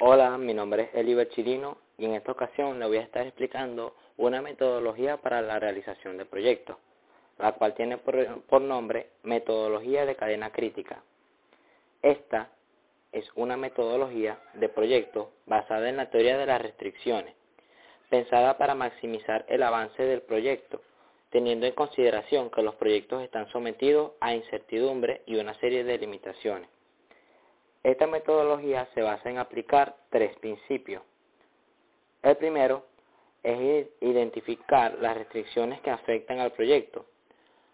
Hola, mi nombre es Eliber Chirino y en esta ocasión le voy a estar explicando una metodología para la realización de proyectos, la cual tiene por, nombre Metodología de Cadena Crítica. Esta es una metodología de proyecto basada en la teoría de las restricciones, pensada para maximizar el avance del proyecto, teniendo en consideración que los proyectos están sometidos a incertidumbre y una serie de limitaciones. Esta metodología se basa en aplicar tres principios. El primero es identificar las restricciones que afectan al proyecto.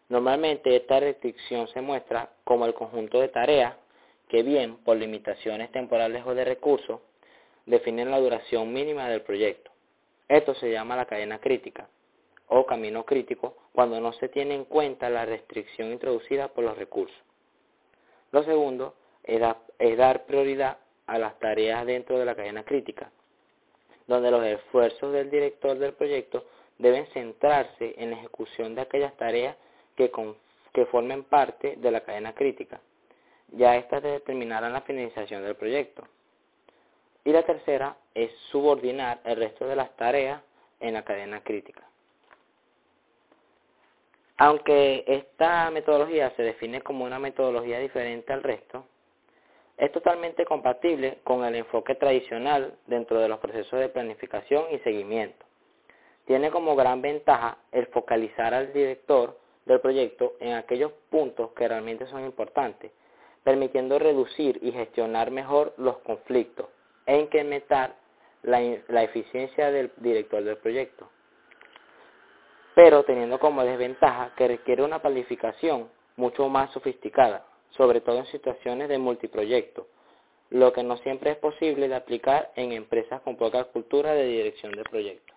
Normalmente esta restricción se muestra como el conjunto de tareas que bien por limitaciones temporales o de recursos definen la duración mínima del proyecto. Esto se llama la cadena crítica o camino crítico cuando no se tiene en cuenta la restricción introducida por los recursos. Lo segundo es, dar prioridad a las tareas dentro de la cadena crítica, donde los esfuerzos del director del proyecto deben centrarse en la ejecución de aquellas tareas que, que formen parte de la cadena crítica. Ya estas determinarán la finalización del proyecto. Y la tercera es subordinar el resto de las tareas en la cadena crítica. Aunque esta metodología se define como una metodología diferente al resto, es totalmente compatible con el enfoque tradicional dentro de los procesos de planificación y seguimiento. Tiene como gran ventaja el focalizar al director del proyecto en aquellos puntos que realmente son importantes, permitiendo reducir y gestionar mejor los conflictos e incrementar la, eficiencia del director del proyecto. Pero teniendo como desventaja que requiere una planificación mucho más sofisticada, sobre todo en situaciones de multiproyecto, lo que no siempre es posible de aplicar en empresas con poca cultura de dirección de proyectos.